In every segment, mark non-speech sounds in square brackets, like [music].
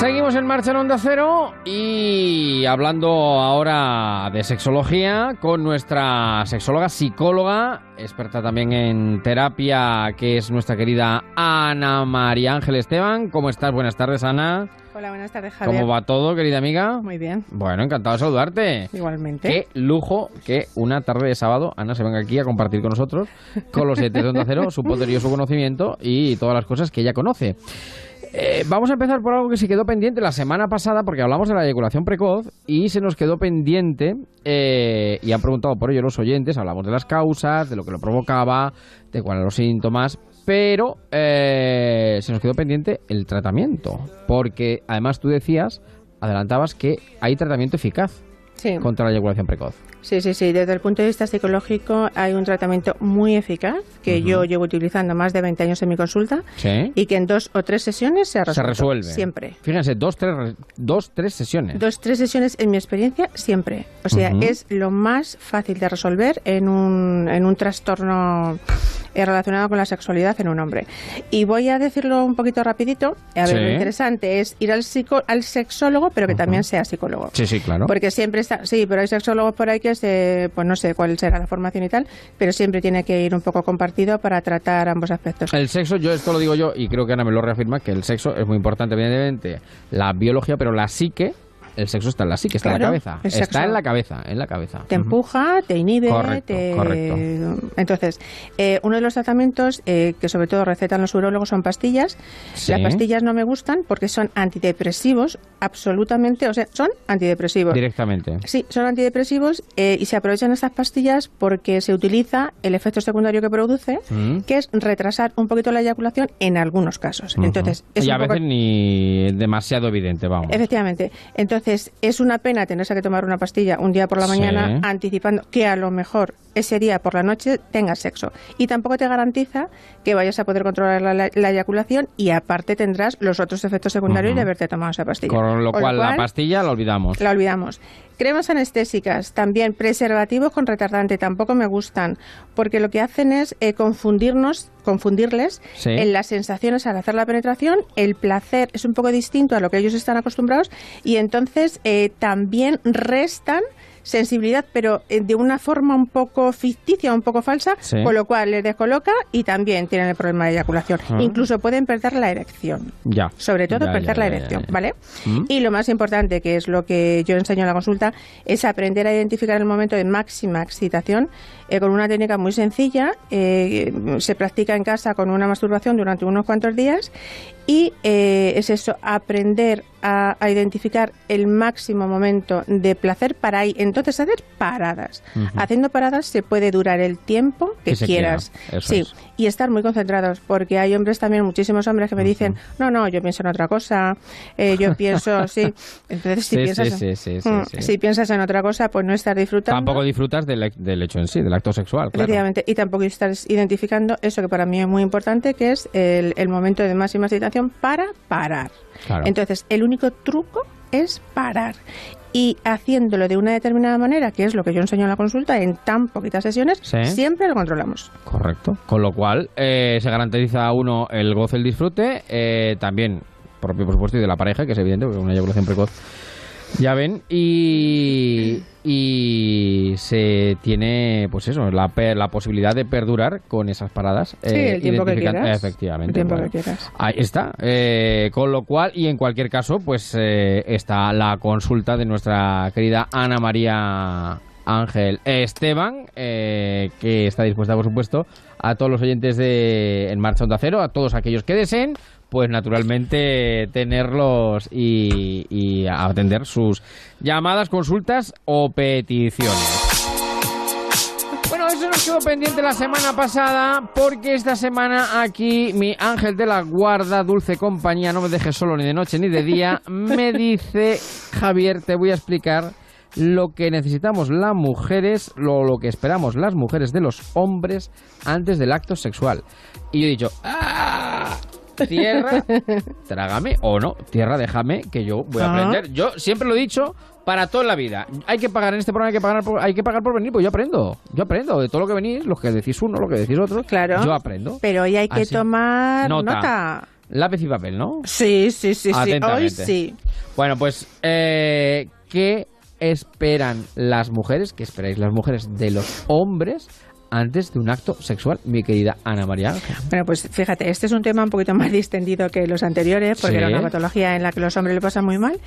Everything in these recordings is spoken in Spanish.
Seguimos en marcha en Onda Cero y hablando ahora de sexología con nuestra sexóloga, psicóloga, experta también en terapia, que es nuestra querida Ana María Ángel Esteban. ¿Cómo estás? Buenas tardes, Ana. Hola, buenas tardes, Javier. ¿Cómo va todo, querida amiga? Muy bien. Bueno, encantado de saludarte. Igualmente. Qué lujo que una tarde de sábado Ana se venga aquí a compartir con nosotros, con los siete de Onda Cero, su [laughs] poderoso conocimiento y todas las cosas que ella conoce. Eh, vamos a empezar por algo que se quedó pendiente la semana pasada, porque hablamos de la eyaculación precoz y se nos quedó pendiente, eh, y han preguntado por ello los oyentes, hablamos de las causas, de lo que lo provocaba, de cuáles eran los síntomas, pero eh, se nos quedó pendiente el tratamiento, porque además tú decías, adelantabas que hay tratamiento eficaz Sí. contra la eyaculación precoz. sí, sí, sí. Desde el punto de vista psicológico hay un tratamiento muy eficaz que yo llevo utilizando más de 20 años en mi consulta Sí. y que en dos o tres sesiones se Se resuelve. Siempre. Fíjense, dos, tres, dos, tres sesiones. Dos, tres sesiones en mi experiencia, siempre. O sea, es lo más fácil de resolver en un, en un trastorno eh, relacionado con la sexualidad en un hombre. Y voy a decirlo un poquito rapidito. A ver, Sí. lo interesante es ir al, psico, al sexólogo, pero que también sea psicólogo. Sí, sí, claro. Porque siempre sí, pero hay sexólogos por ahí que se, pues no sé cuál será la formación y tal, pero siempre tiene que ir un poco compartido para tratar ambos aspectos. El sexo, yo esto lo digo yo y creo que Ana me lo reafirma, que el sexo es muy importante, evidentemente, la biología, pero la psique, el sexo está en la psique, está en la cabeza. Está en la cabeza, en la cabeza. Te empuja, te inhibe, Correcto, te... correcto. Entonces, eh, uno de los tratamientos eh, que sobre todo recetan los urólogos son pastillas. Sí. Las pastillas no me gustan porque son antidepresivos, absolutamente, o sea, son antidepresivos. Directamente. Sí, son antidepresivos eh, y se aprovechan estas pastillas porque se utiliza el efecto secundario que produce, Mm. que es retrasar un poquito la eyaculación en algunos casos. Entonces, es y un a poco- veces ni demasiado evidente, vamos. Efectivamente. Entonces, es una pena tenerse que tomar una pastilla un día por la Sí. mañana anticipando que a lo mejor ese día por la noche tengas sexo. Y tampoco te garantiza que vayas a poder controlar la, la- la eyaculación y aparte tendrás los otros efectos secundarios de haberte tomado esa pastilla. Con lo cual, la pastilla la olvidamos. la olvidamos. Cremas anestésicas, también preservativos con retardante, tampoco me gustan, porque lo que hacen es eh, confundirnos, confundirles Sí. en las sensaciones al hacer la penetración, el placer es un poco distinto a lo que ellos están acostumbrados y entonces eh, también restan sensibilidad, pero eh, de una forma un poco ficticia, un poco falsa, Sí. con lo cual les descoloca y también tienen el problema de eyaculación. Ah. Incluso pueden perder la erección Ya. sobre todo Ya, perder ya, la erección, ya. ¿vale? ¿Mm? Y lo más importante, que es lo que yo enseño en la consulta, es aprender a identificar el momento de máxima excitación eh, con una técnica muy sencilla. eh, se practica en casa con una masturbación durante unos cuantos días y eh, es eso, aprender a, a identificar el máximo momento de placer para ahí entonces hacer paradas. Haciendo paradas se puede durar el tiempo que, quieras. quiera, sí, es. Y estar muy concentrados, porque hay hombres también, muchísimos hombres que me dicen, no, no, yo pienso en otra cosa, eh, yo [laughs] pienso, sí. Entonces, si, Sí, piensas, sí, sí, si piensas en otra cosa, pues no estás disfrutando. Tampoco disfrutas del, del hecho en sí, del acto sexual, claro. Efectivamente, y tampoco estás identificando eso que para mí es muy importante, que es el, el momento de máxima excitación para parar. Claro. Entonces, el único truco es parar. Y haciéndolo de una determinada manera, que es lo que yo enseño en la consulta, en tan poquitas sesiones, Sí. siempre lo controlamos. Correcto. Con lo cual, eh, se garantiza a uno el goce, el disfrute, eh, también propio, por supuesto, y de la pareja, que es evidente, porque una eyaculación precoz. Ya ven, y, y se tiene, pues eso, la, la posibilidad de perdurar con esas paradas. Sí, el tiempo que quieras. Efectivamente. El tiempo bueno. que quieras. Ahí está. Eh, con lo cual, y en cualquier caso, pues eh, está la consulta de nuestra querida Ana María Ángel Esteban, eh, que está dispuesta, por supuesto, a todos los oyentes de En Marcha Onda Cero, a todos aquellos que deseen, pues naturalmente tenerlos y, y atender sus llamadas, consultas o peticiones. Bueno, eso nos quedó pendiente la semana pasada, porque esta semana aquí mi ángel de la guarda, dulce compañía, no me dejes solo ni de noche ni de día, [laughs] me dice, Javier, te voy a explicar lo que necesitamos las mujeres, lo, lo que esperamos las mujeres de los hombres antes del acto sexual. Y yo he dicho, ¡ah! Tierra, [laughs] trágame o no, tierra, déjame que yo voy a aprender. Yo siempre lo he dicho para toda la vida. Hay que pagar en este programa, hay que pagar por, hay que pagar por venir, pues yo aprendo. Yo aprendo de todo lo que venís, lo que decís uno, lo que decís otro. Claro. Yo aprendo. Pero hoy hay que Así. tomar Nota. nota. lápiz y papel, ¿no? Sí, sí, sí, sí. Hoy sí. Bueno, pues, eh, ¿qué esperan las mujeres? ¿Qué esperáis las mujeres de los hombres antes de un acto sexual, mi querida Ana María? Bueno, pues fíjate, este es un tema un poquito [laughs] más distendido que los anteriores, porque Sí. era una patología en la que los hombres le pasan muy mal.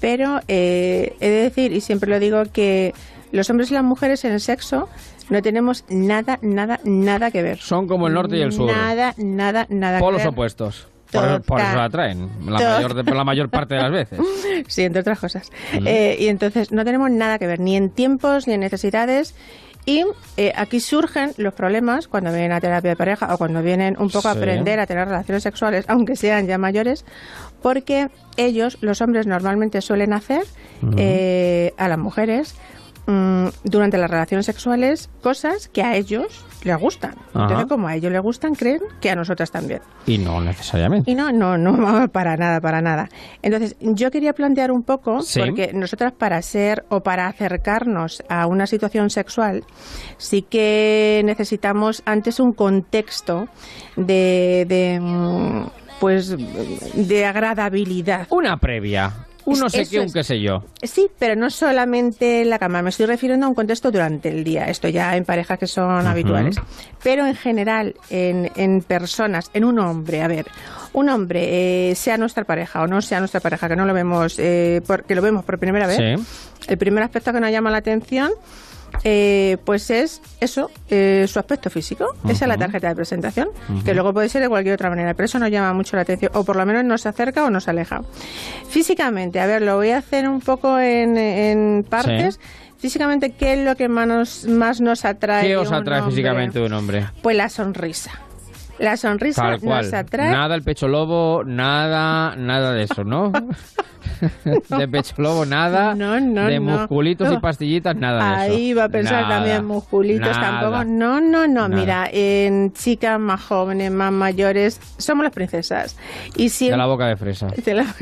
Pero eh, he de decir, y siempre lo digo, que los hombres y las mujeres en el sexo no tenemos nada, nada, nada que ver. Son como el norte y el sur. Nada, nada, nada Polos que ver. opuestos. Por, por eso la atraen, la mayor, de- la mayor parte de las veces. [laughs] Sí, entre otras cosas. Eh, y entonces no tenemos nada que ver, ni en tiempos, ni en necesidades. Y eh, aquí surgen los problemas cuando vienen a terapia de pareja o cuando vienen un poco a aprender a tener relaciones sexuales, [laughs] aunque sean ya mayores, porque ellos, los hombres, normalmente suelen hacer eh, a las mujeres mm, durante las relaciones sexuales cosas que a ellos les gustan. Entonces, como a ellos les gustan, creen que a nosotras también. Y no necesariamente. Y no, no, no, [laughs] para nada, para nada. Entonces, yo quería plantear un poco, Sí. porque nosotras para ser o para acercarnos a una situación sexual, sí que necesitamos antes un contexto de, de mm, pues, de agradabilidad. Una previa. Un no sé qué, un qué sé yo. Sí, pero no solamente en la cama, me estoy refiriendo a un contexto durante el día, esto ya en parejas que son habituales, pero en general en, en personas, en un hombre, a ver, un hombre, eh, sea nuestra pareja o no sea nuestra pareja, que no lo vemos, eh, por- que lo vemos por primera vez, Sí. el primer aspecto que nos llama la atención, eh, pues es eso, eh, su aspecto físico. Esa es la tarjeta de presentación, que luego puede ser de cualquier otra manera, pero eso nos llama mucho la atención, o por lo menos nos acerca o nos aleja. Físicamente, a ver, lo voy a hacer un poco en, en partes. Físicamente, ¿qué es lo que más nos, más nos atrae? ¿Qué os atrae hombre? físicamente de un hombre? Pues la sonrisa. La sonrisa Tal cual. nos atrae. Nada el pecho lobo, nada, nada de eso, ¿no? [laughs] [laughs] de pecho lobo, nada. No, no, de no. musculitos y pastillitas, nada de eso. Ahí va a pensar Nada, también musculitos nada. tampoco. No, no, no. Nada. Mira, en chicas más jóvenes, más mayores, somos las princesas. Y De siempre. la boca de fresa. [laughs] de la-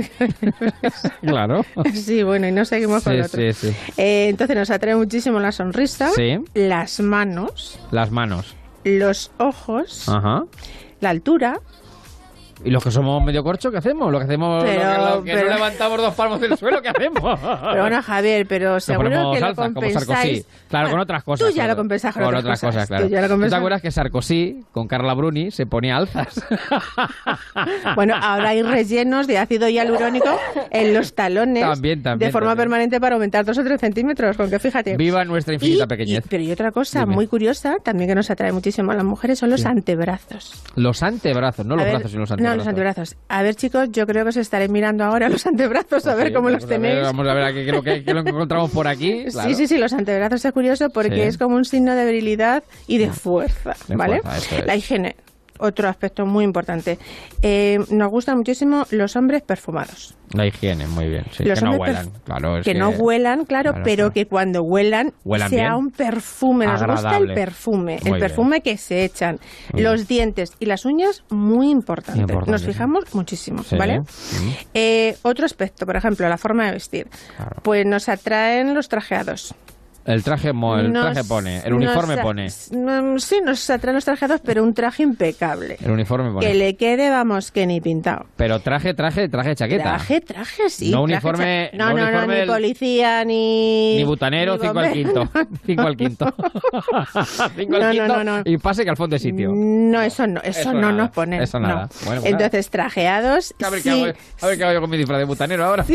Claro. sí, bueno, y no seguimos con Sí, otro. sí, sí. Eh, entonces nos atrae muchísimo la sonrisa, Sí. las manos, Las manos. Los ojos, Ajá. la altura. ¿Y los que somos medio corcho, qué hacemos? Los que hacemos Pero- los que, los que pero- no levantamos dos palmos del suelo, ¿qué hacemos? Pero bueno, Javier, pero seguro que lo como. Sarkozy. Claro, Bueno, con otras cosas. Tú ya claro. lo compensas con, con otras cosas. claro. Tú ya lo ¿Tú te acuerdas que Sarkozy, con Carla Bruni, se ponía alzas? [laughs] Bueno, ahora hay rellenos de ácido hialurónico en los talones También, también, de forma también. permanente para aumentar dos o tres centímetros, con que fíjate. Viva nuestra infinita Y- pequeñez. y- pero y otra cosa Dime. muy curiosa, también que nos atrae muchísimo a las mujeres, son los antebrazos. Los antebrazos, no los ver, brazos, sino los No, los antebrazos. A ver, chicos, yo creo que os estaré mirando ahora los antebrazos, a ver Sí, cómo los vamos a ver, tenéis. vamos a ver aquí lo que, lo encontramos por aquí. claro. Sí, sí, sí, los antebrazos es curioso porque Sí. es como un signo de virilidad y de fuerza, De ¿vale? fuerza, eso es. La higiene, otro aspecto muy importante. Eh, nos gustan muchísimo los hombres perfumados. La higiene, muy bien. Sí, Los que no huelan, claro. es que, no huelan, claro, claro, pero claro. que cuando huelan, Huelan sea bien. un perfume. Nos gusta el perfume, Muy el bien. perfume que se echan. Muy los dientes y las uñas, muy importante. Importante, Nos sí. fijamos muchísimo, Sí, ¿vale? Eh, otro aspecto, por ejemplo, la forma de vestir. Claro. Pues nos atraen los trajeados. El traje, mo- el Nos- traje pone, el uniforme nos pone. mm, Sí, nos atraen los trajeados, pero un traje impecable. El uniforme pone. Que le quede, vamos, que ni pintado. Pero traje, traje, traje, chaqueta. Traje, traje, sí. No traje, uniforme- cha- No, no no, no, uniforme ni policía, ni... Ni butanero, [laughs] cinco al quinto. Cinco al quinto. cinco al No, no, quinto. no, no. Y pase que al fondo de sitio. No, eso no, eso, Eso no nada, nos ponen. eso nada. Bueno, pues Entonces, trajeados, A ver, qué sí. hago, a ver qué hago yo con mi disfraz de butanero ahora. [laughs]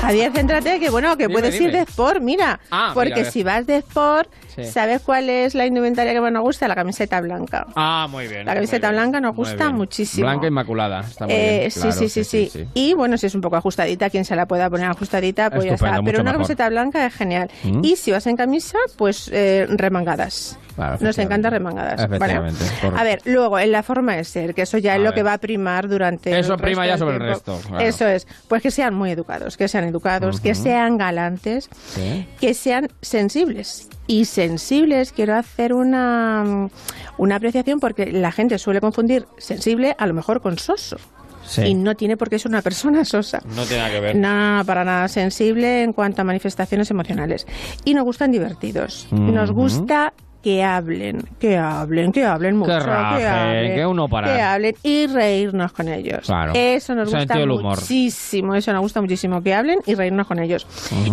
Javier, céntrate que bueno, que Dime, puedes ir dime. de sport, mira. Ah, porque mira, si vas de sport, Sí. ¿sabes cuál es la indumentaria que más nos gusta? La camiseta blanca. Ah, muy bien. La camiseta bien, blanca nos gusta muchísimo. Blanca inmaculada. Está muy Eh, bien. sí, claro, sí, sí, sí, Y bueno, si es un poco ajustadita, quien se la pueda poner ajustadita, pues ya Estupendo, está. Pero una mejor. camiseta blanca es genial. Mm. Y si vas en camisa, pues eh, remangadas. Claro, Nos encanta remangadas. correcto. A ver, luego, en la forma de ser, que eso ya A es lo que va a primar durante. Eso el prima resto ya sobre el resto, claro. Eso es. Pues que sean muy educados, que sean educados, que sean galantes, Sí. que sean sensibles. Y sensibles, quiero hacer una, una apreciación porque la gente suele confundir sensible a lo mejor con soso. Sí. Y no tiene por qué ser una persona sosa. No tiene nada que ver. Nada, para nada sensible en cuanto a manifestaciones emocionales. Y nos gustan divertidos. Nos gusta que hablen, que hablen, que hablen mucho, que, hablen, que uno para. que hablen y reírnos con ellos. Claro. Eso nos gusta muchísimo, eso nos gusta muchísimo, que hablen y reírnos con ellos.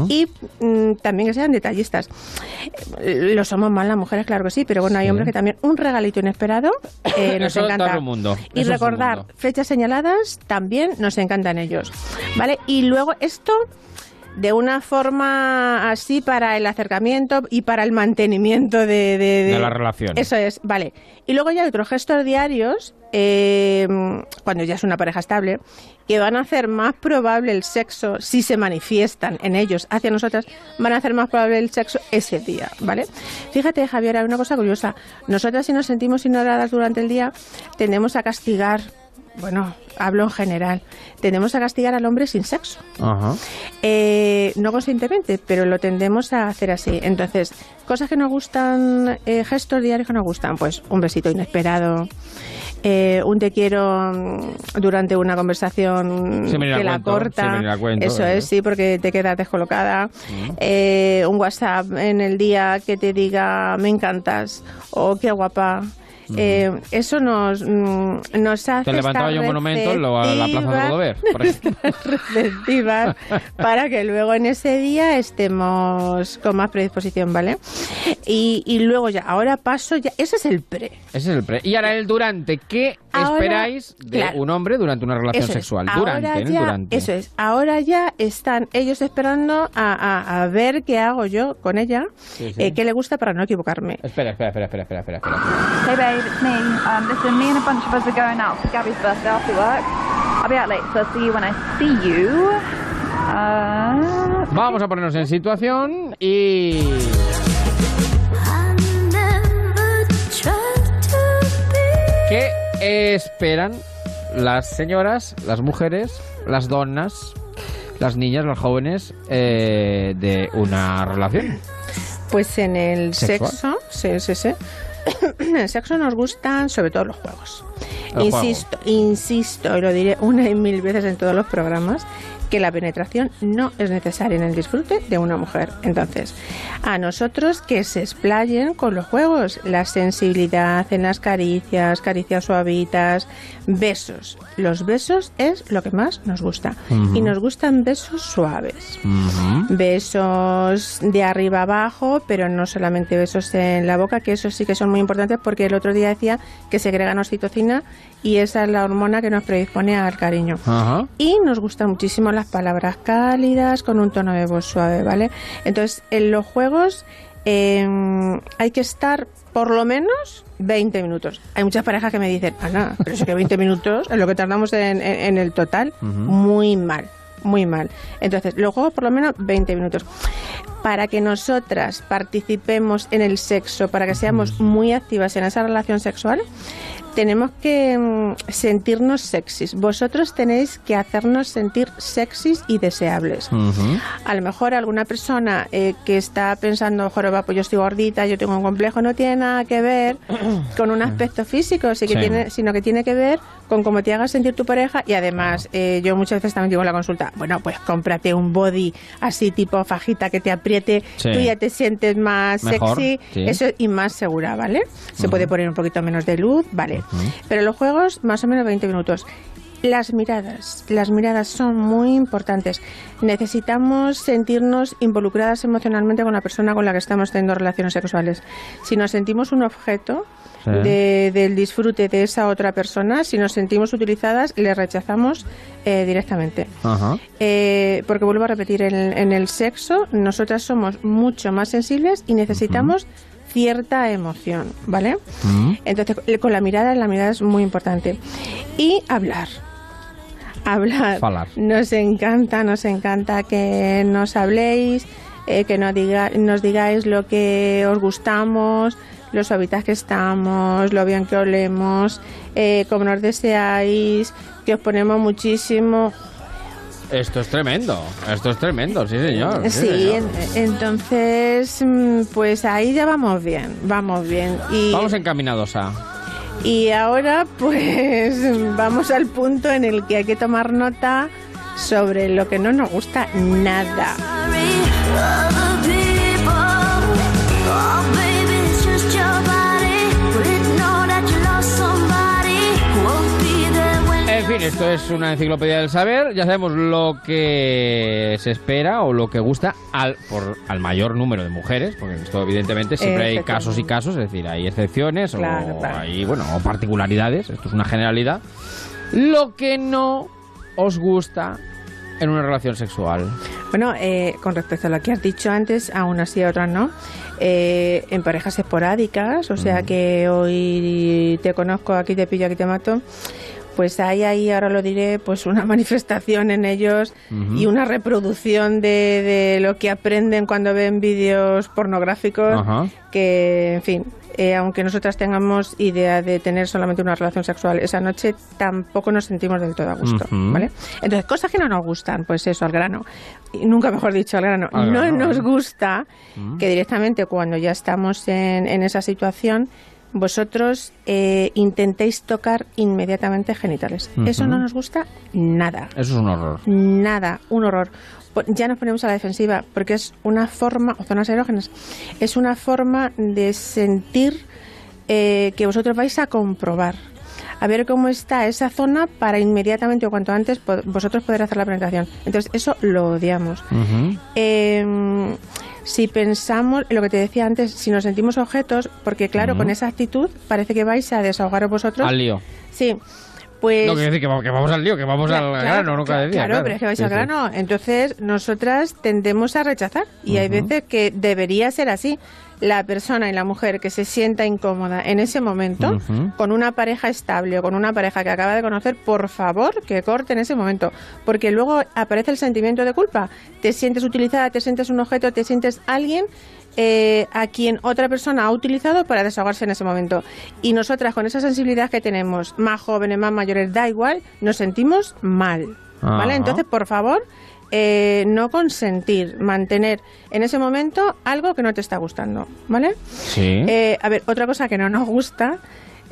Y mm, también que sean detallistas. Lo somos más las mujeres, claro que sí, pero bueno, hay Sí. hombres que también un regalito inesperado eh, [laughs] nos Eso es encanta. mundo. Y Eso recordar mundo. fechas señaladas también nos encantan ellos. ¿Vale? Y luego esto de una forma así para el acercamiento y para el mantenimiento de, de, De la relación. Eso es, vale. Y luego ya hay otros gestos diarios, eh, cuando ya es una pareja estable, que van a hacer más probable el sexo, si se manifiestan en ellos hacia nosotras, van a hacer más probable el sexo ese día, ¿vale? Fíjate, Javier, hay una cosa curiosa. Nosotras si nos sentimos ignoradas durante el día, tendemos a castigar, bueno, hablo en general, tendemos a castigar al hombre sin sexo. Ajá. Eh, no conscientemente, pero lo tendemos a hacer así. Entonces, cosas que nos gustan, eh, gestos diarios que nos gustan, pues un besito inesperado, eh, un te quiero mm, durante una conversación que la cuento, corta. cuento, Eso ¿eh? es, sí, porque te quedas descolocada. Eh, un WhatsApp en el día que te diga me encantas o qué guapa. Eh, eso nos, mm, nos hace Te levantaba yo un monumento en la Plaza de receptivas- Rodover, por ejemplo. [laughs] receptivas para que luego en ese día estemos con más predisposición, ¿vale? Y, y luego ya, ahora paso ya, ese es el pre. Ese es el pre. Y ahora el durante. ¿Qué Ahora, esperáis de claro. un hombre durante una relación es. sexual? Ahora Durante, ¿no? ya- Durante. Eso es. Ahora ya están ellos esperando a, a- a ver qué hago yo con ella, Sí, sí. eh, qué le gusta para no equivocarme. Espera, espera, espera, espera, espera, espera. espera. Babe, it's me. Um, listen, me and a bunch of us are going out for Gabby's birthday after work. I'll be out late, so I'll see you when I see you. Uh, Vamos a ponernos en situación y. ¿Qué esperan las señoras, las mujeres, las donas, las niñas, las jóvenes eh, de una relación? Pues en el ¿Sexual? sexo, sí, sí, sí. El [coughs] sexo nos gustan sobre todo los juegos. Insisto, insisto, y lo diré una y mil veces en todos los programas, que la penetración no es necesaria en el disfrute de una mujer. Entonces, a nosotros que se explayen con los juegos, la sensibilidad en las caricias, caricias suavitas, besos. Los besos es lo que más nos gusta. Y nos gustan besos suaves. Besos de arriba abajo, pero no solamente besos en la boca, que esos sí que son muy importantes porque el otro día decía que segregan oxitocina y esa es la hormona que nos predispone al cariño. Y nos gustan muchísimo las palabras cálidas con un tono de voz suave, ¿vale? Entonces, en los juegos eh, hay que estar por lo menos 20 minutos. Hay muchas parejas que me dicen, Ana, pero es que 20 minutos es lo que tardamos en, en- en el total. Muy mal, muy mal. Entonces, los juegos por lo menos 20 minutos. Para que nosotras participemos en el sexo, para que seamos muy activas en esa relación sexual, tenemos que mm, sentirnos sexys. Vosotros tenéis que hacernos sentir sexys y deseables. A lo mejor alguna persona eh, que está pensando, joroba, pues yo estoy gordita, yo tengo un complejo, no tiene nada que ver [clears throat] con un aspecto físico, sí que Sí. tiene, sino que tiene que ver con cómo te hagas sentir tu pareja y además eh, yo muchas veces también digo en la consulta, bueno, pues cómprate un body así tipo fajita que te apriete, Sí. tú ya te sientes más Mejor, sexy sí. eso y más segura, ¿vale? Se puede poner un poquito menos de luz, vale. Pero los juegos más o menos 20 minutos. Las miradas, las miradas son muy importantes. Necesitamos sentirnos involucradas emocionalmente con la persona con la que estamos teniendo relaciones sexuales. Si nos sentimos un objeto Sí. de- del disfrute de esa otra persona, si nos sentimos utilizadas, le rechazamos eh, directamente. Ajá. Eh, porque vuelvo a repetir, en, en el sexo nosotras somos mucho más sensibles y necesitamos cierta emoción, ¿vale? Entonces, con la mirada, la mirada es muy importante. Y hablar. [laughs] Hablar. Falar. Nos encanta, nos encanta que nos habléis, eh, que nos, diga, nos digáis lo que os gustamos, lo suavitas que estamos, lo bien que olemos, eh, cómo nos deseáis, que os ponemos muchísimo. Esto es tremendo. Esto es tremendo, sí, señor. Sí, señor. en- entonces, mm, pues ahí ya vamos bien, vamos bien. Y, Vamos encaminados a. y ahora, pues [laughs] vamos al punto en el que hay que tomar nota sobre lo que no nos gusta nada. En fin, esto es una enciclopedia del saber. Ya sabemos lo que se espera o lo que gusta al, por, al mayor número de mujeres, porque esto evidentemente siempre hay casos y casos, es decir, hay excepciones o hay bueno, o particularidades. Esto es una generalidad. Lo que no os gusta en una relación sexual. Bueno, eh, con respecto a lo que has dicho antes, aún así otras no. Eh, en parejas esporádicas, o sea que hoy te conozco, aquí te pillo, aquí te mato pues hay ahí, ahora lo diré, pues una [laughs] manifestación en ellos y una reproducción de, de, lo que aprenden cuando ven vídeos pornográficos, que, en fin, eh, aunque nosotras tengamos idea de tener solamente una relación sexual esa noche, tampoco nos sentimos del todo a gusto, ¿vale? Entonces, cosas que no nos gustan, pues eso, al grano. Y nunca mejor dicho, al grano. no nos gusta que directamente cuando ya estamos en, en esa situación vosotros eh, intentéis tocar inmediatamente genitales. Eso no nos gusta nada. Eso es un horror. Nada, un horror. Ya nos ponemos a la defensiva porque es una forma, o zonas erógenas, es una forma de sentir eh, que vosotros vais a comprobar a ver cómo está esa zona para inmediatamente o cuanto antes vosotros poder hacer la penetración. Entonces, eso lo odiamos. Si pensamos, lo que te decía antes, si nos sentimos objetos, porque claro, con esa actitud parece que vais a desahogaros vosotros. Al lío. Sí. Pues, no, quiere decir que, vamos al lío, que vamos al grano, nunca decía. Claro, pero es que vais al grano. Entonces, nosotras tendemos a rechazar. Y hay veces que debería ser así la persona y la mujer que se sienta incómoda en ese momento con una pareja estable o con una pareja que acaba de conocer, por favor que corte en ese momento, porque luego aparece el sentimiento de culpa. Te sientes utilizada, te sientes un objeto, te sientes alguien eh, a quien otra persona ha utilizado para desahogarse en ese momento. Y nosotras, con esa sensibilidad que tenemos, más jóvenes, más mayores, da igual, nos sentimos mal. ¿Vale? Entonces, por favor, eh, no consentir, mantener en ese momento algo que no te está gustando, ¿vale? Sí. Eh, a ver, otra cosa que no nos gusta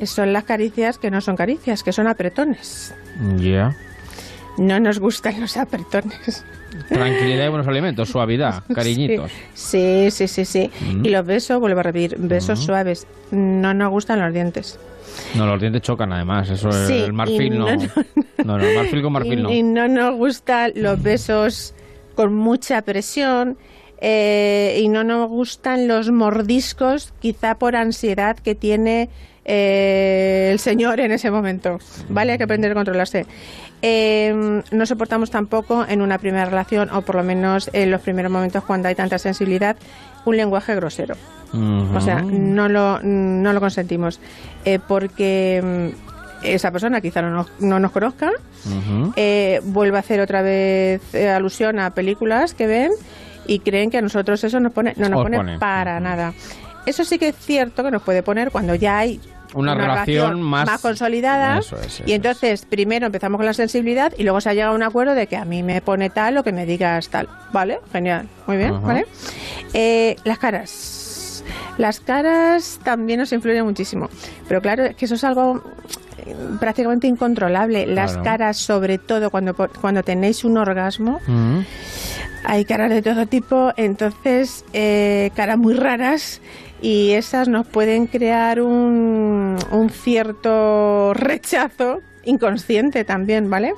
son las caricias que no son caricias, que son apretones. Ya. No nos gustan los apretones. Tranquilidad y buenos alimentos, suavidad, [laughs] cariñitos. Sí, sí, sí, sí. Mm. Y los besos, vuelvo a repetir, besos mm. suaves. No nos gustan los dientes. No, los dientes chocan además, eso es el marfil no. No, no, el marfil con [laughs] marfil no. Y no nos gustan los besos con mucha presión. Eh, y no nos gustan los mordiscos, quizá por ansiedad que tiene eh, el señor en ese momento. ¿Vale? Hay que aprender a controlarse. Eh, no soportamos tampoco en una primera relación, o por lo menos en los primeros momentos cuando hay tanta sensibilidad, un lenguaje grosero. O sea, no lo, no lo consentimos. Eh, porque mm, esa persona quizá no nos, no nos conozca, eh, vuelve a hacer otra vez eh, alusión a películas que ven y creen que a nosotros eso nos pone, no nos pone, para nada. Eso sí que es cierto que nos puede poner cuando ya hay una, relación, más... consolidada. y entonces, primero empezamos con la sensibilidad y luego se ha llegado a un acuerdo de que a mí me pone tal o que me digas tal. ¿Vale? Genial. Muy bien. ¿Vale? Eh, las caras. Las caras también nos influyen muchísimo. Pero claro, es que eso es algo eh, prácticamente incontrolable. Las caras, sobre todo cuando, cuando tenéis un orgasmo, hay caras de todo tipo, entonces eh, caras muy raras y esas nos pueden crear un, un cierto rechazo inconsciente también, ¿vale?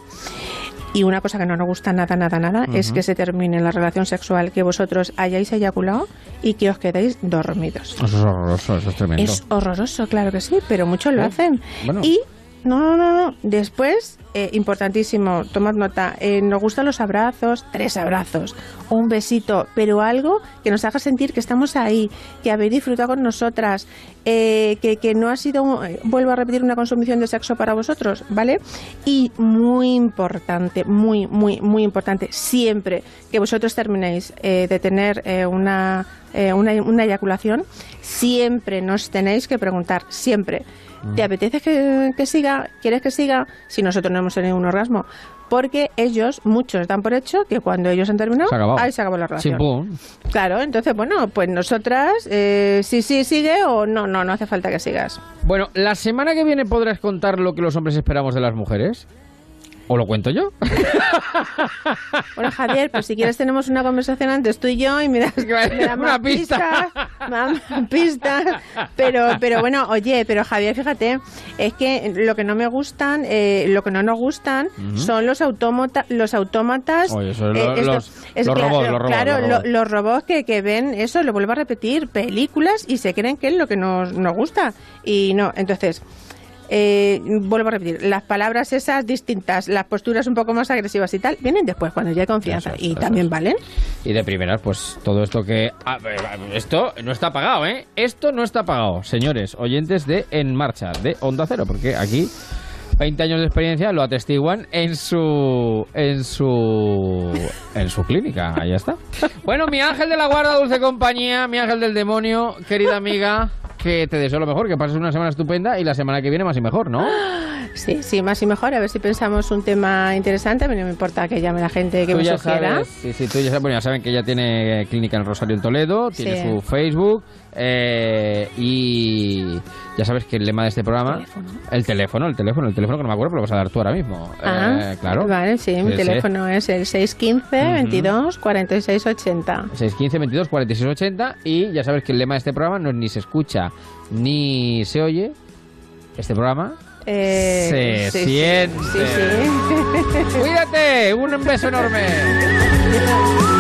Y una cosa que no nos gusta nada, nada, nada es que se termine la relación sexual, que vosotros hayáis eyaculado y que os quedéis dormidos. Eso es horroroso, eso es tremendo. Es horroroso, claro que sí, pero muchos lo hacen. Y no, no, no, Después, eh, importantísimo, tomad nota, eh, nos gustan los abrazos, tres abrazos, un besito, pero algo que nos haga sentir que estamos ahí, que habéis disfrutado con nosotras, eh, que, que, no ha sido, vuelvo a repetir, una consumición de sexo para vosotros, ¿vale? Y muy importante, muy, muy, muy importante, siempre que vosotros terminéis de tener una, una, una eyaculación, siempre nos tenéis que preguntar, siempre. ¿Te apetece que, siga? ¿Quieres que siga? Si nosotros no hemos tenido un orgasmo. Porque ellos, muchos dan por hecho que cuando ellos han terminado, ahí se acabó la relación. claro, entonces, bueno, pues nosotras, eh, si sí sigue o no, no, no hace falta que sigas. Bueno, la semana que viene podrás contar lo que los hombres esperamos de las mujeres. ¿O lo cuento yo? [laughs] Bueno, Javier, pues si quieres tenemos una conversación antes tú y yo y me das, [laughs] me das Una pista. pistas, pistas. Pero, pero bueno, oye, pero Javier, fíjate, es que lo que no me gustan, eh, lo que no nos gustan son los autómata, los autómatas. Oye, eso es eh, lo- esto- los- es los robots, los robots, Claro, los lo- robots. los robots que, que ven eso, lo vuelvo a repetir, películas y se creen que es lo que nos, nos gusta. Y no, entonces... Eh, vuelvo a repetir, las palabras esas distintas, las posturas un poco más agresivas y tal, vienen después, cuando ya hay confianza. Eso es, y eso también es. valen. Y de primeras, pues todo esto que... a ver, esto no está pagado, ¿eh? Esto no está pagado, señores, oyentes de En Marcha, de Onda Cero, porque aquí 20 años de experiencia lo atestiguan en su... en su... en su clínica, ahí está. Bueno, mi ángel de la guarda, dulce compañía, mi ángel del demonio, querida amiga... Que te deseo lo mejor, que pases una semana estupenda y la semana que viene más y mejor, ¿no? [gasps] Sí, sí, más y mejor. A ver si pensamos un tema interesante. A mí no me importa que llame la gente que Tú me ya sugiera. sabes, sí, sí, tú ya sabes, bueno, ya saben que ella tiene clínica en Rosario en Toledo, tiene su Facebook eh, y ya sabes que el lema de este programa, Teléfono. el teléfono, el teléfono, el teléfono que no me acuerdo, pero lo vas a dar tú ahora mismo. Ah, Eh, claro. Vale, sí, mi teléfono es el 615 22 46 80. 615 22 46 80 y ya sabes que el lema de este programa no es ni se escucha ni se oye. Este programa Eh, Se sí, siente. Sí, sí. [laughs] Cuídate, un beso enorme. [laughs]